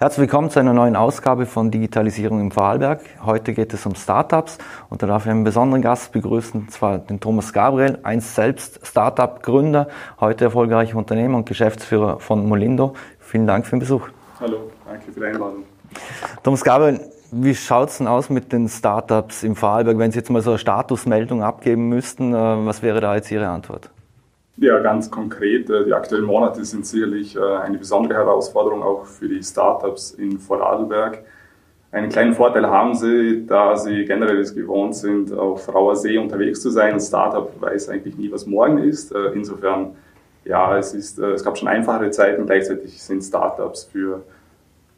Herzlich willkommen zu einer neuen Ausgabe von Digitalisierung im Vorarlberg. Heute geht es um Startups und da darf ich einen besonderen Gast begrüßen, zwar den Thomas Gabriel, einst selbst Startup-Gründer, heute erfolgreicher Unternehmer und Geschäftsführer von Molindo. Vielen Dank für den Besuch. Hallo, danke für die Einladung. Thomas Gabriel, wie schaut es denn aus mit den Startups im Vorarlberg? Wenn Sie jetzt mal so eine Statusmeldung abgeben müssten, äh, was wäre da jetzt Ihre Antwort? Ja, ganz konkret. Äh, die aktuellen Monate sind sicherlich äh, eine besondere Herausforderung auch für die Startups in Vorarlberg. Einen kleinen Vorteil haben sie, da sie generell es gewohnt sind, auf rauer See unterwegs zu sein. Ein Startup weiß eigentlich nie, was morgen ist. Äh, insofern, ja, es, ist, es gab schon einfachere Zeiten. Gleichzeitig sind Startups für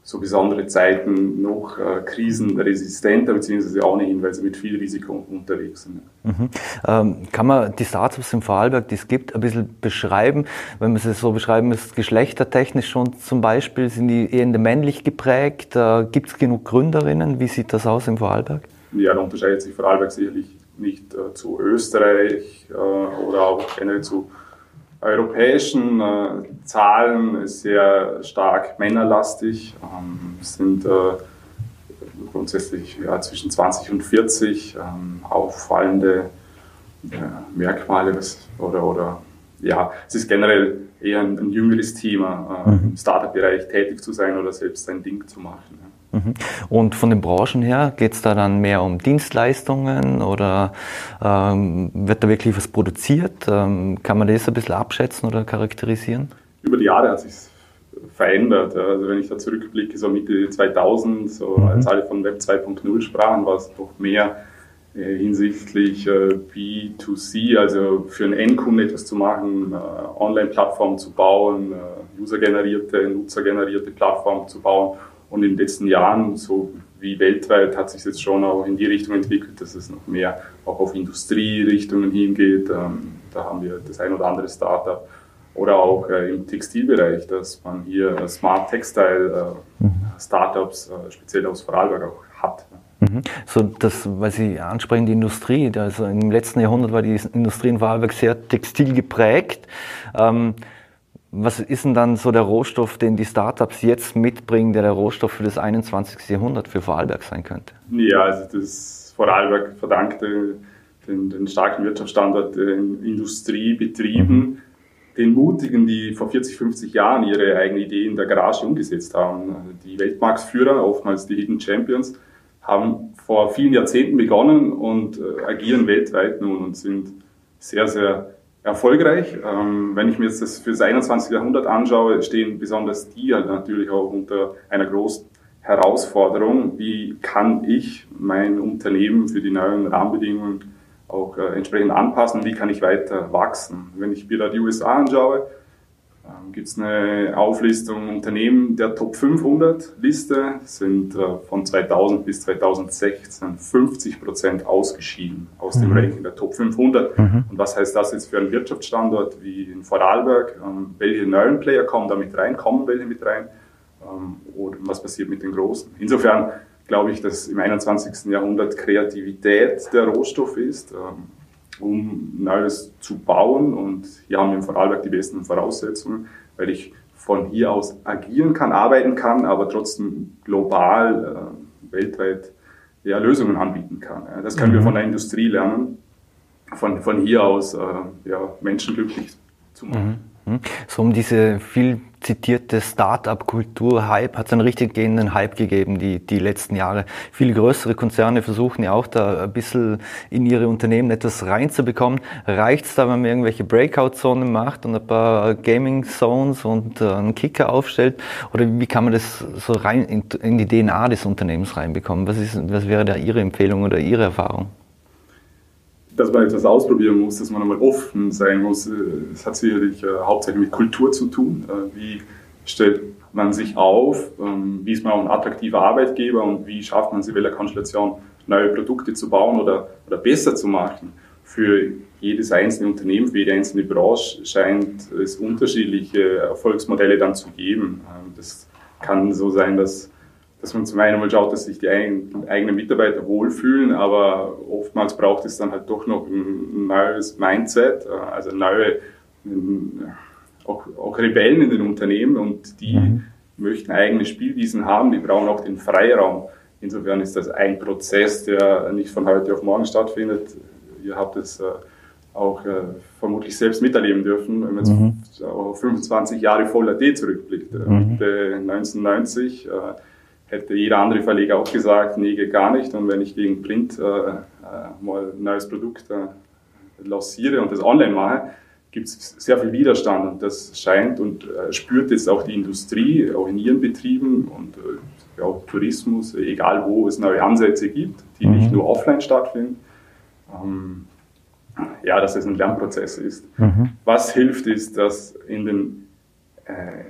so besondere Zeiten noch äh, krisenresistenter, beziehungsweise auch nicht, weil sie mit viel Risiko unterwegs sind. Mhm. Ähm, kann man die Startups im Vorarlberg, die es gibt, ein bisschen beschreiben? Wenn man sie so beschreiben müsste, geschlechtertechnisch schon zum Beispiel, sind die eher männlich geprägt? Äh, gibt es genug Gründerinnen? Wie sieht das aus im Vorarlberg? Ja, da unterscheidet sich Vorarlberg sicherlich nicht äh, zu Österreich äh, oder auch generell zu europäischen äh, Zahlen ist sehr stark männerlastig, ähm, sind äh, grundsätzlich ja, zwischen 20 und 40 ähm, auffallende äh, Merkmale oder, oder ja, es ist generell eher ein, ein jüngeres Thema, äh, mhm. im Startup-Bereich tätig zu sein oder selbst sein Ding zu machen. Ja. Mhm. Und von den Branchen her, geht es da dann mehr um Dienstleistungen oder ähm, wird da wirklich was produziert? Ähm, kann man das ein bisschen abschätzen oder charakterisieren? Über die Jahre hat sich verändert. Also wenn ich da zurückblicke, so Mitte 2000, so mhm. als alle von Web 2.0 sprachen, war es doch mehr äh, hinsichtlich äh, B2C, also für einen Endkunden etwas zu machen, äh, Online-Plattformen zu bauen, äh, usergenerierte, nutzergenerierte Plattformen zu bauen und in den letzten Jahren, so wie weltweit, hat sich jetzt schon auch in die Richtung entwickelt, dass es noch mehr auch auf Industrierichtungen hingeht. Ähm, da haben wir das ein oder andere Startup. Oder auch äh, im Textilbereich, dass man hier Smart Textile äh, mhm. Startups, äh, speziell aus Vorarlberg, auch hat. Mhm. So, das, weil Sie ansprechen, die Industrie, also im letzten Jahrhundert war die Industrie in Vorarlberg sehr textil geprägt. Ähm, was ist denn dann so der Rohstoff, den die Startups jetzt mitbringen, der der Rohstoff für das 21. Jahrhundert für Vorarlberg sein könnte? Ja, also das Vorarlberg verdankt den, den starken Wirtschaftsstandort den Industriebetrieben, mhm. den Mutigen, die vor 40, 50 Jahren ihre eigene Idee in der Garage umgesetzt haben. Die Weltmarktführer, oftmals die Hidden Champions, haben vor vielen Jahrzehnten begonnen und äh, agieren weltweit nun und sind sehr, sehr erfolgreich. Ähm, wenn ich mir jetzt das für das 21. Jahrhundert anschaue, stehen besonders die halt natürlich auch unter einer großen Herausforderung. Wie kann ich mein Unternehmen für die neuen Rahmenbedingungen auch äh, entsprechend anpassen? Wie kann ich weiter wachsen? Wenn ich mir da die USA anschaue, ähm, gibt es eine Auflistung Unternehmen der Top 500 Liste, sind äh, von 2000 bis 2016 50 Prozent ausgeschieden aus mhm. dem Ranking der Top 500. Mhm. Und was heißt das jetzt für einen Wirtschaftsstandort wie in Vorarlberg? Ähm, welche neuen Player kommen da mit rein? Kommen welche mit rein? Ähm, oder was passiert mit den Großen? Insofern glaube ich, dass im 21. Jahrhundert Kreativität der Rohstoff ist um Neues zu bauen. Und hier haben wir in Vorarlberg die besten Voraussetzungen, weil ich von hier aus agieren kann, arbeiten kann, aber trotzdem global, äh, weltweit ja, Lösungen anbieten kann. Ja. Das können mhm. wir von der Industrie lernen, von, von hier aus äh, ja, Menschen glücklich zu machen. Mhm. mhm. So um diese viel zitierte Start-up-Kultur-Hype hat es einen richtig gehenden Hype gegeben, die, die letzten Jahre. Viele größere Konzerne versuchen ja auch da ein bisschen in ihre Unternehmen etwas reinzubekommen. Reicht es da, wenn man irgendwelche Breakout-Zonen macht und ein paar Gaming-Zones und äh, einen Kicker aufstellt? Oder wie kann man das so rein in, in die DNA des Unternehmens reinbekommen? Was, ist, was wäre da Ihre Empfehlung oder Ihre Erfahrung? Dass man etwas ausprobieren muss, dass man einmal offen sein muss. Es hat sicherlich äh, hauptsächlich mit Kultur zu tun. Äh, wie stellt man sich auf? Ähm, wie ist man auch ein attraktiver Arbeitgeber und wie schafft man es in welcher Konstellation neue Produkte zu bauen oder, oder besser zu machen? Für jedes einzelne Unternehmen, für jede einzelne Branche scheint es unterschiedliche Erfolgsmodelle dann zu geben. Ähm, das kann so sein, dass dass man zum einen mal schaut, dass sich die eigenen Mitarbeiter wohlfühlen, aber oftmals braucht es dann halt doch noch ein neues Mindset, äh, also neue, auch, auch Rebellen in den Unternehmen und die mhm. möchten eigene Spielwiesen haben, die brauchen auch den Freiraum. Insofern ist das ein Prozess, der nicht von heute auf morgen stattfindet. Ihr habt es äh, auch äh, vermutlich selbst miterleben dürfen, wenn man mhm. jetzt auf 25 Jahre Voller D zurückblickt. Mhm. Mitte 1990 äh, hätte jeder andere Verleger auch gesagt, nee, geht gar nicht. Und wenn ich gegen Print äh, äh, mal ein neues Produkt lanciere und das online mache, gibt es sehr viel Widerstand und das scheint und äh, spürt jetzt auch die Industrie, auch in ihren Betrieben und äh, auch Tourismus, egal wo es neue Ansätze gibt, die mhm. nicht nur offline stattfinden. Ähm, ja, dass es ein Lernprozess ist. Mhm. Was hilft, ist, dass in den äh,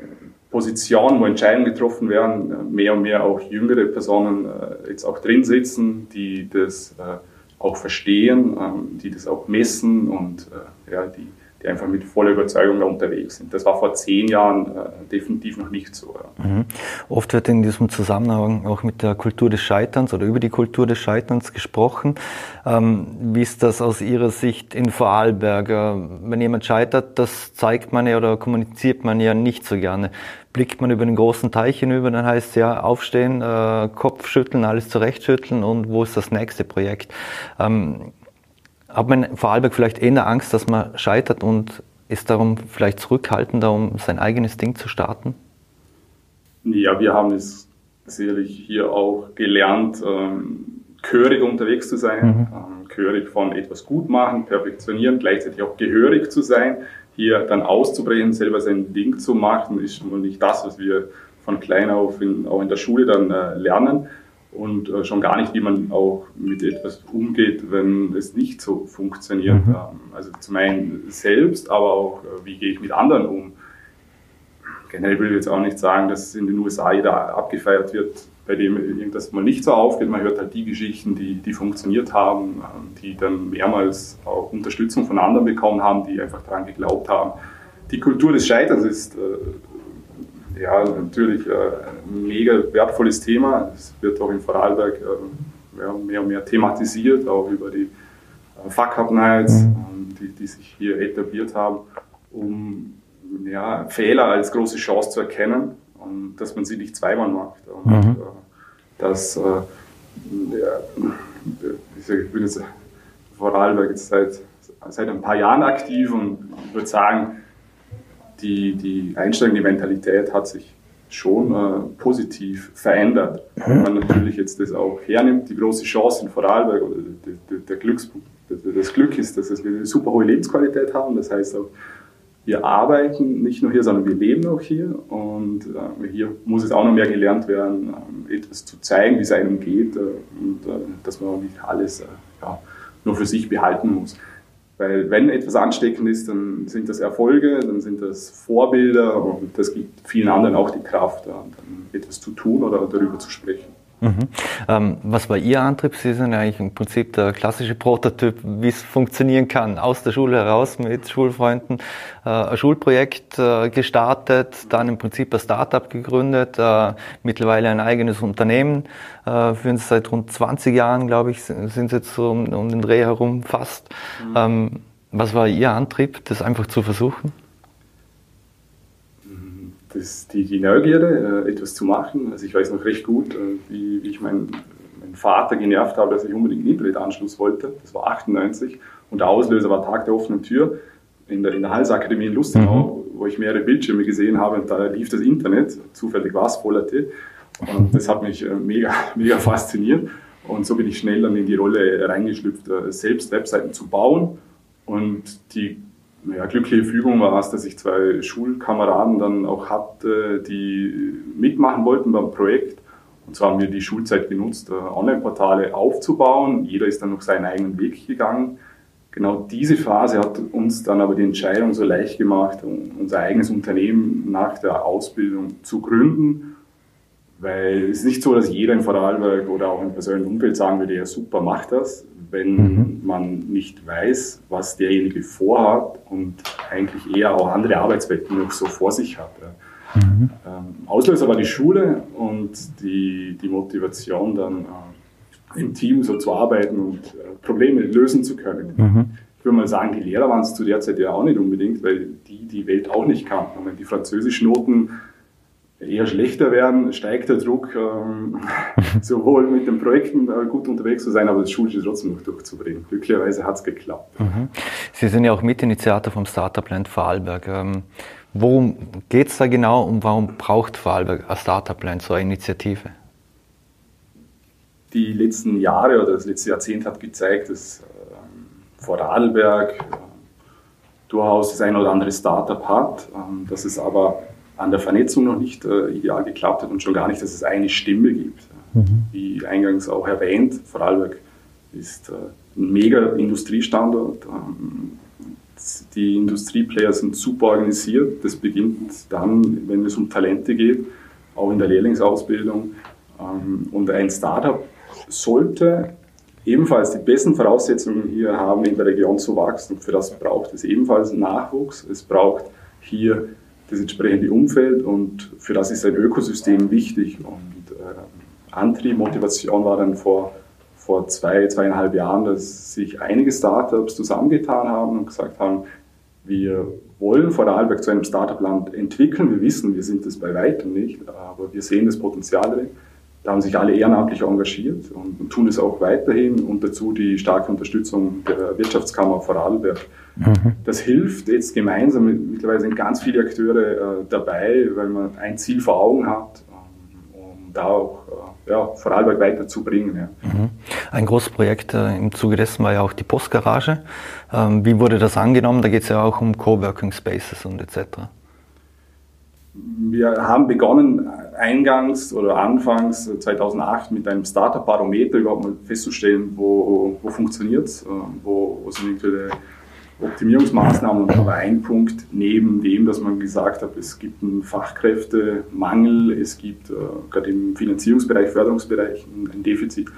Positionen, wo Entscheidungen getroffen werden, äh, mehr und mehr auch jüngere Personen äh, jetzt auch drin sitzen, die das äh, auch verstehen, ähm, die das auch messen und ja, die die einfach mit voller Überzeugung da unterwegs sind. Das war vor zehn Jahren äh, definitiv noch nicht so. Ja. Mhm. Oft wird in diesem Zusammenhang auch mit der Kultur des Scheiterns oder über die Kultur des Scheiterns gesprochen. Ähm, wie ist das aus Ihrer Sicht in Vorarlberg? Äh, wenn jemand scheitert, das zeigt man ja oder kommuniziert man ja nicht so gerne. Blickt man über den großen Teich hinüber, dann heißt es ja aufstehen, äh, Kopf schütteln, alles zurechtschütteln und wo ist das nächste Projekt? Ähm, hat man in Vorarlberg vielleicht eher Angst, dass man scheitert und ist darum vielleicht zurückhaltender, um sein eigenes Ding zu starten? Ja, wir haben es sicherlich hier auch gelernt, ähm, gehörig unterwegs zu sein, mhm. ähm, gehörig von etwas gut machen, perfektionieren, gleichzeitig auch gehörig zu sein, hier dann auszubrechen, selber sein Ding zu machen, ist schon mal nicht das, was wir von klein auf in, auch in der Schule dann äh, lernen und äh, schon gar nicht, wie man auch mit etwas umgeht, wenn es nicht so funktioniert. Mhm. Ähm, also zum einen selbst, aber auch, äh, wie gehe ich mit anderen um. Generell will ich jetzt auch nicht sagen, dass in den USA jeder abgefeiert wird, bei dem irgendwas mal nicht so aufgeht. Man hört halt die Geschichten, die, die funktioniert haben, ähm, die dann mehrmals auch Unterstützung von anderen bekommen haben, die einfach daran geglaubt haben. Die Kultur des Scheiterns ist äh, ja, natürlich äh, ein mega wertvolles Thema. Es wird auch in Vorarlberg äh, mehr und mehr thematisiert, auch über die äh, Fuck-Up-Nights, mhm. Ähm, die, die sich hier etabliert haben, um ja, Fehler als große Chance zu erkennen und dass man sie nicht zweimal macht. Und mhm. äh, dass, äh, ja, ich bin jetzt Vorarlberg jetzt seit, seit ein paar Jahren aktiv und würde sagen, die, die Einstellung, die Mentalität hat sich schon äh, positiv verändert. Wenn man natürlich jetzt das auch hernimmt, die große Chance in Vorarlberg oder der, der Glückspunkt, das Glück ist, dass wir eine super hohe Lebensqualität haben. Das heißt auch, wir arbeiten nicht nur hier, sondern wir leben auch hier. Und äh, hier muss es auch noch mehr gelernt werden, äh, etwas zu zeigen, wie es einem geht äh, und äh, dass man auch nicht alles äh, ja, nur für sich behalten muss. Weil wenn etwas ansteckend ist, dann sind das Erfolge, dann sind das Vorbilder und das gibt vielen anderen auch die Kraft, dann etwas zu tun oder darüber zu sprechen. Mhm. Ähm, was war Ihr Antrieb? Sie sind eigentlich im Prinzip der klassische Prototyp, wie es funktionieren kann. Aus der Schule heraus mit Schulfreunden äh, ein Schulprojekt äh, gestartet, dann im Prinzip ein Startup gegründet, äh, mittlerweile ein eigenes Unternehmen. Äh, führen Sie seit rund 20 Jahren, glaube ich, sind Sie jetzt so um, um den Dreh herum fast. Mhm. Ähm, was war Ihr Antrieb, das einfach zu versuchen? Das, die, die Neugierde, äh, etwas zu machen. Also ich weiß noch recht gut, äh, wie, wie ich meinen, meinen Vater genervt habe, dass ich unbedingt einen Internetanschluss wollte. Das war 98 und der Auslöser war Tag der offenen Tür in der, in der Halsakademie in Lustenau, mhm. wo ich mehrere Bildschirme gesehen habe und da lief das Internet, zufällig war es Vollerte. Und das hat mich äh, mega, mega fasziniert. Und so bin ich schnell dann in die Rolle reingeschlüpft, selbst Webseiten zu bauen und die naja, glückliche Fügung war es, dass ich zwei Schulkameraden dann auch hatte, die mitmachen wollten beim Projekt. Und zwar haben wir die Schulzeit genutzt, äh, Online-Portale aufzubauen. Jeder ist dann noch seinen eigenen Weg gegangen. Genau diese Phase hat uns dann aber die Entscheidung so leicht gemacht, unser eigenes Unternehmen nach der Ausbildung zu gründen. Weil es ist nicht so, dass jeder in Vorarlberg oder auch im persönlichen Umfeld sagen würde, ja super, mach das wenn mhm. man nicht weiß, was derjenige vorhat und eigentlich eher auch andere Arbeitswelten noch so vor sich hat. Mhm. Ähm, Auslöser war die Schule und die, die Motivation dann äh, im Team so zu arbeiten und äh, Probleme lösen zu können. Mhm. Ich würde mal sagen, die Lehrer waren es zu der Zeit ja auch nicht unbedingt, weil die die Welt auch nicht kannten. Und wenn die Französischnoten eher schlechter werden, steigt der Druck, ähm, sowohl mit den Projekten äh, gut unterwegs zu sein, aber das Schulische trotzdem noch durchzubringen. Glücklicherweise hat es geklappt. Mhm. Sie sind ja auch Mitinitiator vom Startup Land Vorarlberg. Ähm, worum geht es da genau und warum braucht Vorarlberg ein Startup Land, so eine Initiative? Die letzten Jahre oder das letzte Jahrzehnt hat gezeigt, dass ähm, Vorarlberg äh, durchaus das ein oder andere Startup hat, ähm, dass es aber an der Vernetzung noch nicht äh, ideal geklappt hat und schon gar nicht, dass es eine Stimme gibt. Mhm. Wie eingangs auch erwähnt, Vorarlberg ist äh, ein mega Industriestandort. Ähm, die Industrieplayer sind super organisiert. Das beginnt dann, wenn es um Talente geht, auch in der Lehrlingsausbildung. Ähm, und ein Startup sollte ebenfalls die besten Voraussetzungen hier haben, in der Region zu wachsen. für das braucht es ebenfalls Nachwuchs. Es braucht hier das entsprechende Umfeld und für das ist ein Ökosystem wichtig. Und äh, Antrieb, Motivation war dann vor, vor zwei, zweieinhalb Jahren, dass sich einige Startups zusammengetan haben und gesagt haben, wir wollen Vorarlberg zu einem Startup-Land entwickeln. Wir wissen, wir sind das bei weitem nicht, aber wir sehen das Potenzial drin. Da haben sich alle ehrenamtlich engagiert und, tun es auch weiterhin und dazu die starke Unterstützung der Wirtschaftskammer Vorarlberg. Mhm. Das hilft jetzt gemeinsam, mittlerweile sind ganz viele Akteure äh, dabei, weil man ein Ziel vor Augen hat, ähm, um da auch äh, ja, Vorarlberg weiterzubringen. Ja. Mhm. Ein großes Projekt äh, im Zuge dessen war ja auch die Postgarage. Ähm, wie wurde das angenommen? Da geht es ja auch um Coworking Spaces und etc wir haben begonnen eingangs oder anfangs 2008 mit einem Startup-Barometer überhaupt mal festzustellen, wo, wo funktioniert es, äh, wo, wo sind eventuelle Optimierungsmaßnahmen. Und da war ein Punkt neben dem, dass man gesagt hat, es gibt einen Fachkräftemangel, es gibt äh, gerade im Finanzierungsbereich, Förderungsbereich ein, Defizit,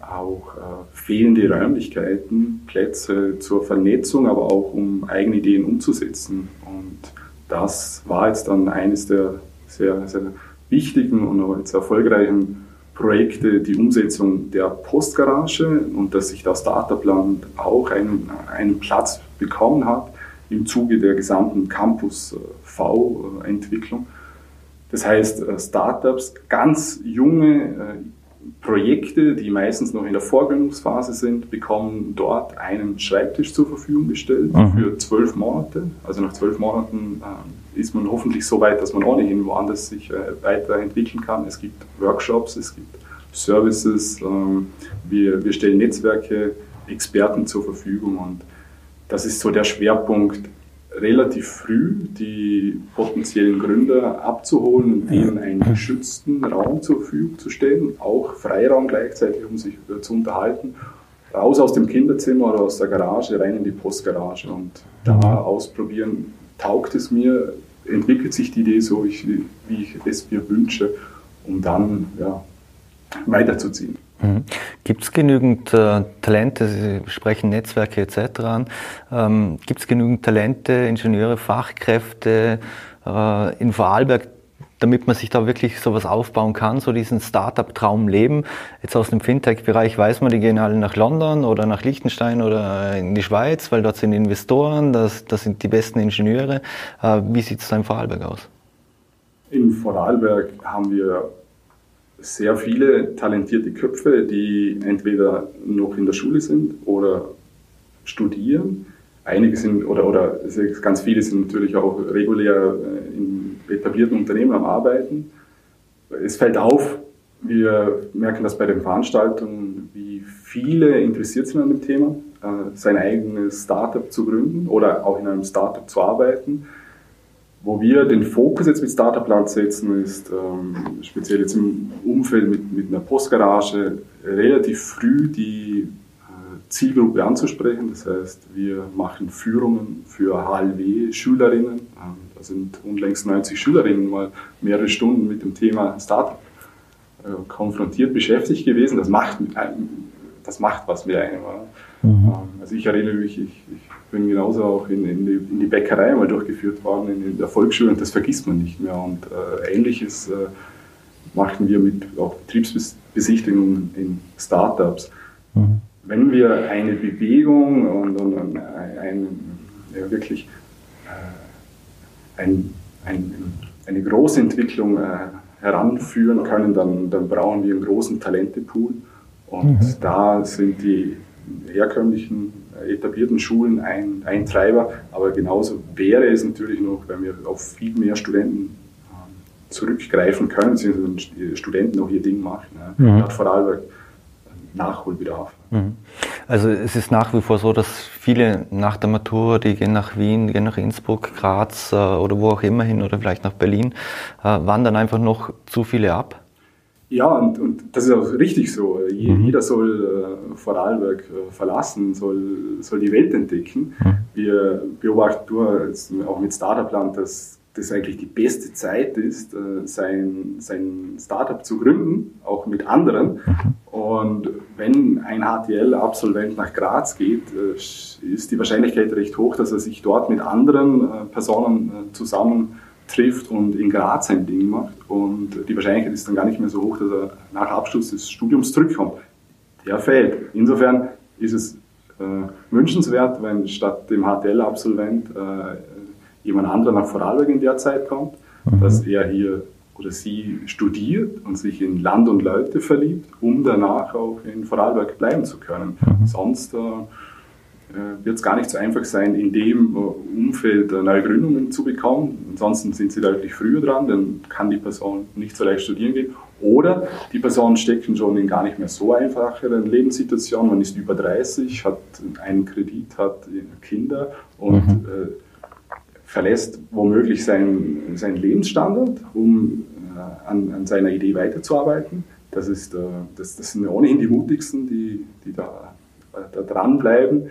auch äh, fehlende Räumlichkeiten, Plätze zur Vernetzung, aber auch um eigene Ideen umzusetzen. Und das war jetzt dann eines der sehr, sehr wichtigen und auch jetzt erfolgreichen Projekte, die Umsetzung der Postgarage und dass sich das Startup-Land auch einen, einen Platz bekommen hat im Zuge der gesamten Campus V-Entwicklung. Das heißt, äh, Startups, ganz junge äh, Projekte, die meistens noch in der Vorgründungsphase sind, bekommen dort einen Schreibtisch zur Verfügung gestellt mhm. für zwölf Monate. Also nach zwölf Monaten äh, ist man hoffentlich so weit, dass man ohnehin woanders sich äh, weiterentwickeln kann. Es gibt Workshops, es gibt Services, äh, wir, wir stellen Netzwerke, Experten zur Verfügung und das ist so der Schwerpunkt relativ früh die potenziellen Gründer abzuholen und denen einen geschützten Raum zur Verfügung zu stellen, auch Freiraum gleichzeitig, um sich zu unterhalten. Raus aus dem Kinderzimmer oder aus der Garage, rein in die Postgarage und da ausprobieren, taugt es mir, entwickelt sich die Idee so, wie ich es mir wünsche, um dann ja, weiterzuziehen. Mhm. Gibt es genügend äh, Talente, Sie sprechen Netzwerke etc. an, ähm, gibt es genügend Talente, Ingenieure, Fachkräfte äh, in Vorarlberg, damit man sich da wirklich sowas aufbauen kann, so diesen Startup-Traum leben. Jetzt aus dem Fintech-Bereich weiß man, die gehen alle nach London oder nach Liechtenstein oder in die Schweiz, weil dort sind Investoren, das, das sind die besten Ingenieure. Äh, wie sieht es da in Vorarlberg aus? In Vorarlberg haben wir sehr viele talentierte Köpfe, die entweder noch in der Schule sind oder studieren. Einige sind, oder, oder ganz viele sind natürlich auch regulär äh, in etablierten Unternehmen am Arbeiten. Es fällt auf, wir merken das bei den Veranstaltungen, wie viele interessiert sind an dem Thema, äh, sein eigenes Startup zu gründen oder auch in einem Startup zu arbeiten. Wo wir den Fokus jetzt mit Startup Land setzen, ist ähm, speziell jetzt im Umfeld mit, mit einer Postgarage relativ früh die äh, Zielgruppe anzusprechen. Das heißt, wir machen Führungen für HLW-Schülerinnen. Ähm, da sind unlängst 90 Schülerinnen mal mehrere Stunden mit dem Thema Startup äh, konfrontiert, beschäftigt gewesen. Das macht, das macht was mit einem. Mhm. Ähm, also ich erinnere mich, ich, ich bin genauso auch in, in, die, in, die, Bäckerei mal durchgeführt worden, in, der Volksschule, und das vergisst man nicht mehr. Und äh, Ähnliches äh, machten wir mit auch Betriebsbesichtigungen in Startups. Mhm. Wenn wir eine Bewegung und, und ein, ein ja, wirklich äh, ein ein, eine große Entwicklung äh, heranführen können, dann, dann brauchen wir einen großen Talentepool. Und mhm. da sind die herkömmlichen äh, etablierten Schulen ein, ein Treiber, aber genauso wäre es natürlich noch, wenn wir auf viel mehr Studenten ähm, zurückgreifen können, beziehungsweise die Studenten auch ihr Ding machen. Ja. Mhm. Hat Vorarlberg Nachholbedarf. Mhm. Also es ist nach wie vor so, dass viele nach der Matura, die gehen nach Wien, gehen nach Innsbruck, Graz äh, oder wo auch immer hin oder vielleicht nach Berlin, äh, wandern einfach noch zu viele ab. Ja, und, und das ist auch richtig so. Mhm. Jeder soll äh, Vorarlberg äh, verlassen, soll, soll die Welt entdecken. Wir beobachten nur auch mit Startup-Land, dass das eigentlich die beste Zeit ist, äh, sein, sein Startup zu gründen, auch mit anderen. Mhm. Und wenn ein HTL-Absolvent nach Graz geht, äh, ist die Wahrscheinlichkeit recht hoch, dass er sich dort mit anderen äh, Personen zusammen trifft und in Graz sein Ding macht. Und die Wahrscheinlichkeit ist dann gar nicht mehr so hoch, dass er nach Abschluss des Studiums zurückkommt. Der fällt. Insofern ist es äh, wünschenswert, wenn statt dem HTL-Absolvent äh, jemand anderer nach Vorarlberg in der Zeit kommt, mhm. dass er hier oder sie studiert und sich in Land und Leute verliebt, um danach auch in Vorarlberg bleiben zu können. Mhm. Sonst äh, wird es gar nicht so einfach sein, in dem äh, Umfeld äh, neue Gründungen zu bekommen. Ansonsten sind sie deutlich früher dran, dann kann die Person nicht so leicht studieren gehen. Oder die Personen stecken schon in gar nicht mehr so einfacheren Lebenssituationen. Man ist über 30, hat einen Kredit, hat Kinder und mhm. äh, verlässt womöglich seinen, seinen Lebensstandard, um äh, an, an, seiner Idee weiterzuarbeiten. Das, ist, äh, das, das sind ohnehin die mutigsten, die, die da, da dranbleiben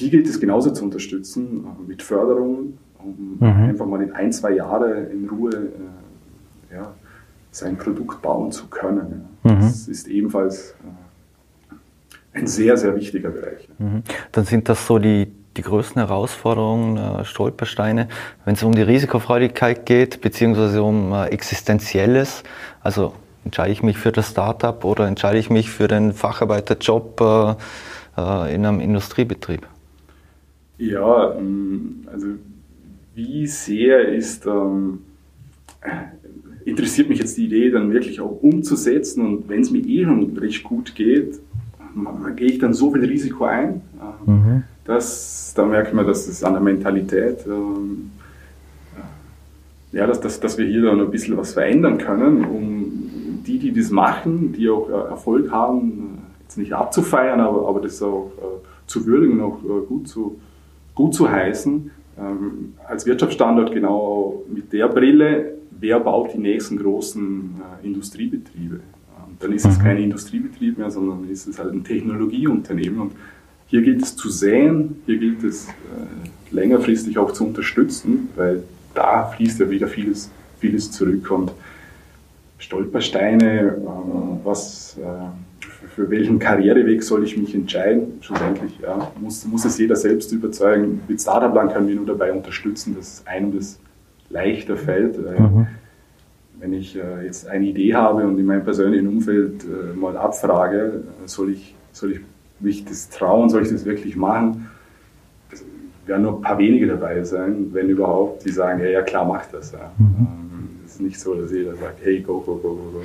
die gilt es genauso zu unterstützen äh, mit Förderungen, um mhm. einfach mal in ein, zwei Jahre in Ruhe äh, ja, sein Produkt bauen zu können. Ja. Mhm. Das ist ebenfalls äh, ein sehr, sehr wichtiger Bereich. Mhm. Dann sind das so die, die größten Herausforderungen, äh, Stolpersteine, wenn es um die Risikofreudigkeit geht, beziehungsweise um äh, Existenzielles. Also entscheide ich mich für das Startup oder entscheide ich mich für den Facharbeiterjob äh, in einem Industriebetrieb? Ja, ähm, also wie sehr ist, ähm, interessiert mich jetzt die Idee dann wirklich auch umzusetzen und wenn es mir eh schon recht gut geht, gehe ich dann so viel Risiko ein. Mhm. Das, da merkt man, dass es an der Mentalität, ähm, ja, dass, dass, dass wir hier dann ein bisschen was verändern können, um die, die das machen, die auch äh, Erfolg haben, jetzt nicht abzufeiern, aber, aber das auch äh, zu würdigen, auch äh, gut zu, gut zu heißen, ähm, als Wirtschaftsstandort genau mit der Brille, wer baut die nächsten großen äh, Industriebetriebe. Ähm, dann ist es mhm. kein Industriebetrieb mehr, sondern ist es halt ein Technologieunternehmen. Und hier gilt es zu säen, hier gilt es äh, längerfristig auch zu unterstützen, weil da fließt ja wieder vieles, vieles zurück. Und Stolpersteine, äh, was für welchen Karriereweg soll ich mich entscheiden? Schlussendlich ja, muss, muss es jeder selbst überzeugen. Mit Startup Land können wir nur dabei unterstützen, dass einem das leichter fällt. Äh, mhm. Wenn ich äh, jetzt eine Idee habe und in meinem persönlichen Umfeld äh, mal abfrage, soll ich, soll ich mich das trauen, soll ich das wirklich machen? Es werden nur ein paar wenige dabei sein, wenn überhaupt, die sagen, ja, ja klar, mach das. Ja. Mhm. Ähm, es ist nicht so, dass jeder sagt, hey, go, go, go, go, go.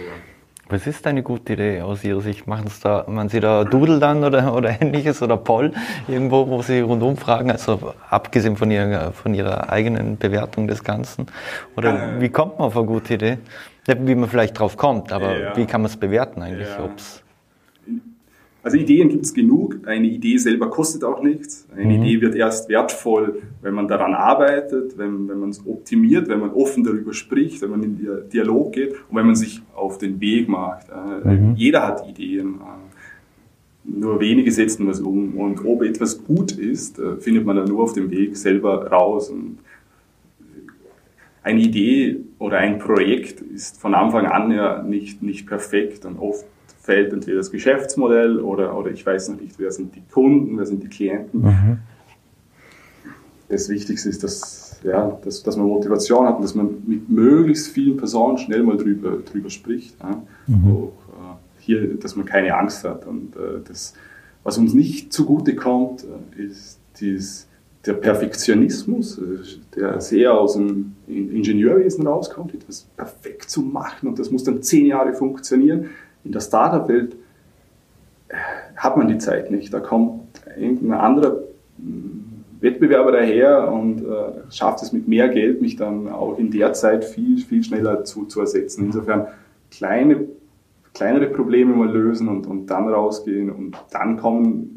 Was ist eine gute Idee aus Ihrer Sicht? Machen Sie da, machen Sie da Doodle dann oder, oder ähnliches oder Poll irgendwo, wo Sie rundum fragen? Also abgesehen von Ihrer, von Ihrer eigenen Bewertung des Ganzen. Oder äh, wie kommt man auf eine gute Idee? Wie man vielleicht drauf kommt, aber ja, wie kann man es bewerten eigentlich? Ja. Ob's also Ideen gibt es genug. Eine Idee selber kostet auch nichts. Eine mhm. Idee wird erst wertvoll, wenn man daran arbeitet, wenn, wenn man es optimiert, wenn man offen darüber spricht, wenn man in den Dialog geht und wenn man sich auf den Weg macht. Äh, mhm. Jeder hat Ideen. Äh, nur wenige setzen was um. Und ob etwas gut ist, äh, findet man dann nur auf dem Weg selber raus. Und eine Idee oder ein Projekt ist von Anfang an ja nicht, nicht perfekt und oft fällt entweder das Geschäftsmodell oder, oder ich weiß noch nicht, wer sind die Kunden, wer sind die Klienten. Mhm. Das Wichtigste ist, dass, ja, dass, dass man Motivation hat und dass man mit möglichst vielen Personen schnell mal drüber, drüber spricht. Ja. Mhm. Auch, äh, hier, dass man keine Angst hat. Und äh, das, was uns nicht zugute kommt, äh, ist dieses, der Perfektionismus, der sehr aus dem Ingenieurwesen rauskommt, das perfekt zu machen und das muss dann zehn Jahre funktionieren. In der Startup-Welt äh, hat man die Zeit nicht. Da kommt irgendein anderer hm, Wettbewerber daher und äh, schafft es mit mehr Geld, mich dann auch in der Zeit viel, viel schneller zu, zu ersetzen. Insofern kleine, kleinere Probleme mal lösen und, und dann rausgehen und dann kommen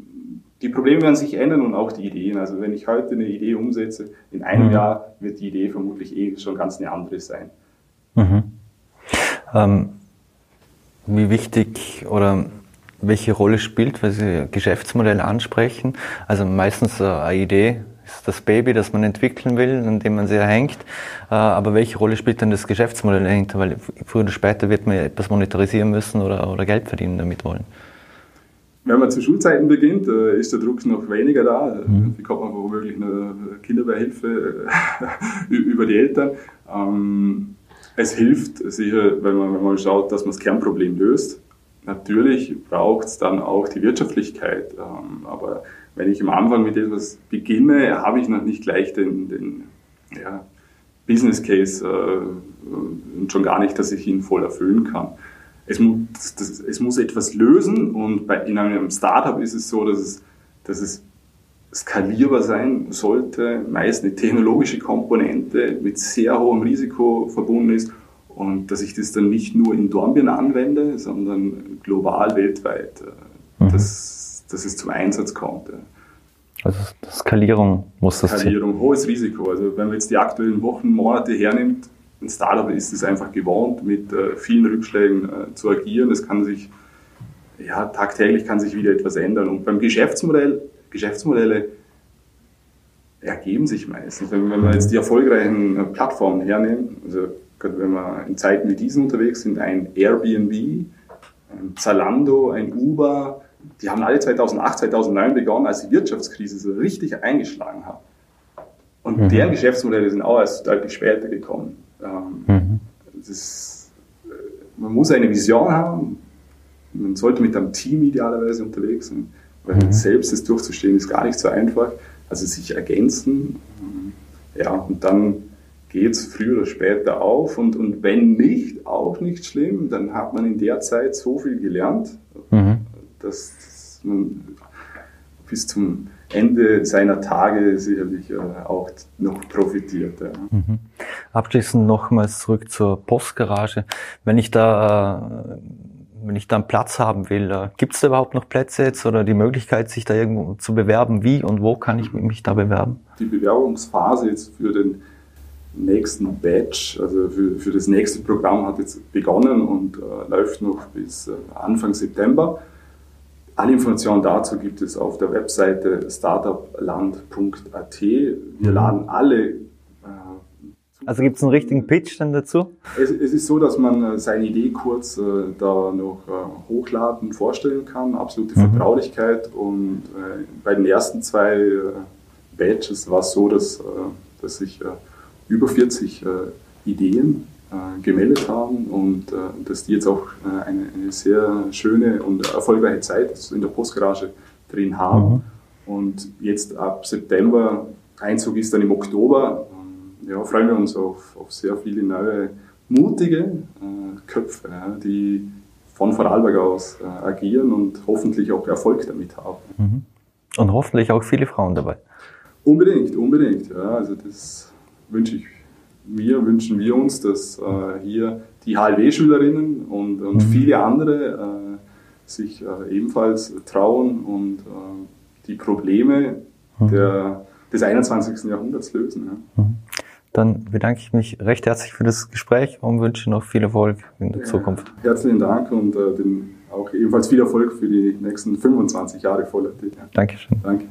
die Probleme werden sich ändern und auch die Ideen. Also wenn ich heute eine Idee umsetze, in einem mhm. Jahr wird die Idee vermutlich eh schon ganz eine andere sein. Mhm. Ähm, wie wichtig oder welche Rolle spielt, weil Sie Geschäftsmodelle ansprechen? Also meistens eine Idee ist das Baby, das man entwickeln will, an dem man sehr hängt. Äh, aber welche Rolle spielt dann das Geschäftsmodell dahinter? Weil früher oder später wird man etwas monetarisieren müssen oder, oder Geld verdienen damit wollen. Wenn man zu Schulzeiten beginnt, äh, ist der Druck noch weniger da. Mhm. Bekommt man womöglich eine Kinderbeihilfe über die Eltern. Ähm, es hilft sicher, wenn man, wenn man schaut, dass man das Kernproblem löst. Natürlich braucht es dann auch die Wirtschaftlichkeit. Ähm, aber wenn ich am Anfang mit etwas beginne, habe ich noch nicht gleich den, den ja, Business Case äh, und schon gar nicht, dass ich ihn voll erfüllen kann. Es, muss, das, es muss etwas lösen und bei, in einem Startup ist es so, dass es, dass es skalierbar sein sollte, meist eine technologische Komponente mit sehr hohem Risiko verbunden ist und dass ich das dann nicht nur in Dornbirn anwende, sondern global, weltweit, äh, mhm. dass, dass es zum Einsatz kommt. Also Skalierung muss das Skalierung, hohes Risiko. Also wenn man jetzt die aktuellen Wochen, Monate hernimmt, ein Startup ist es einfach gewohnt, mit äh, vielen Rückschlägen äh, zu agieren. Es kann sich, ja, tagtäglich kann sich wieder etwas ändern. Und beim Geschäftsmodell Geschäftsmodelle ergeben sich meistens. Wenn, wir jetzt die erfolgreichen äh, Plattformen hernehmen, also wenn wir in Zeiten wie diesen unterwegs sind, ein Airbnb, ein Zalando, ein Uber, die haben alle 2008, 2009 begonnen, als die Wirtschaftskrise so richtig eingeschlagen hat. Und mhm. deren Geschäftsmodelle sind auch erst deutlich später gekommen. Ähm, mhm. ist, äh, man muss eine Vision haben, man sollte mit einem Team idealerweise unterwegs sein. Weil mhm. selbst das durchzustehen ist gar nicht so einfach. Also sich ergänzen. Ja, und dann geht es früher oder später auf. Und, und wenn nicht, auch nicht schlimm, dann hat man in der Zeit so viel gelernt, mhm. dass man bis zum Ende seiner Tage sicherlich äh, auch noch profitiert. Ja. Mhm. Abschließend nochmals zurück zur Postgarage. Wenn ich da äh, wenn ich da einen Platz haben will, gibt es da überhaupt noch Plätze jetzt oder die Möglichkeit, sich da irgendwo zu bewerben? Wie und wo kann ich mich da bewerben? Die Bewerbungsphase jetzt für den nächsten Batch, also für, für das nächste Programm hat jetzt begonnen und äh, läuft noch bis äh, Anfang September. Alle Informationen dazu gibt es auf der Webseite startupland.at. Wir mhm. laden alle also gibt es einen richtigen Pitch dann dazu? Es, es, ist so, dass man äh, seine Idee kurz äh, da noch äh, hochladen, vorstellen kann. Absolute mhm. Vertraulichkeit. Und äh, bei den ersten zwei äh, Badges war es so, dass, äh, dass sich über 40 Ideen gemeldet haben und dass die jetzt auch eine, eine, sehr schöne und erfolgreiche Zeit in der Postgarage drin haben. Mhm. Und jetzt ab September, Einzug ist dann im Oktober, ja, freuen wir uns auf, auf sehr viele neue, mutige äh, Köpfe, ja, die von Vorarlberg aus äh, agieren und hoffentlich auch Erfolg damit haben. Mhm. Und hoffentlich auch viele Frauen dabei. Unbedingt, unbedingt. Ja, also das wünsche ich mir, wünschen wir uns, dass äh, hier die HLW-Schülerinnen und, und mhm. viele andere äh, sich äh, ebenfalls trauen und äh, die Probleme mhm. der, des 21. Jahrhunderts lösen. Ja. Mhm. Dann bedanke ich mich recht herzlich für das Gespräch und wünsche noch viel Erfolg in der ja, Zukunft. Herzlichen Dank und äh, den, auch ebenfalls viel Erfolg für die nächsten 25 Jahre Vollert. Ja. Dankeschön. Danke.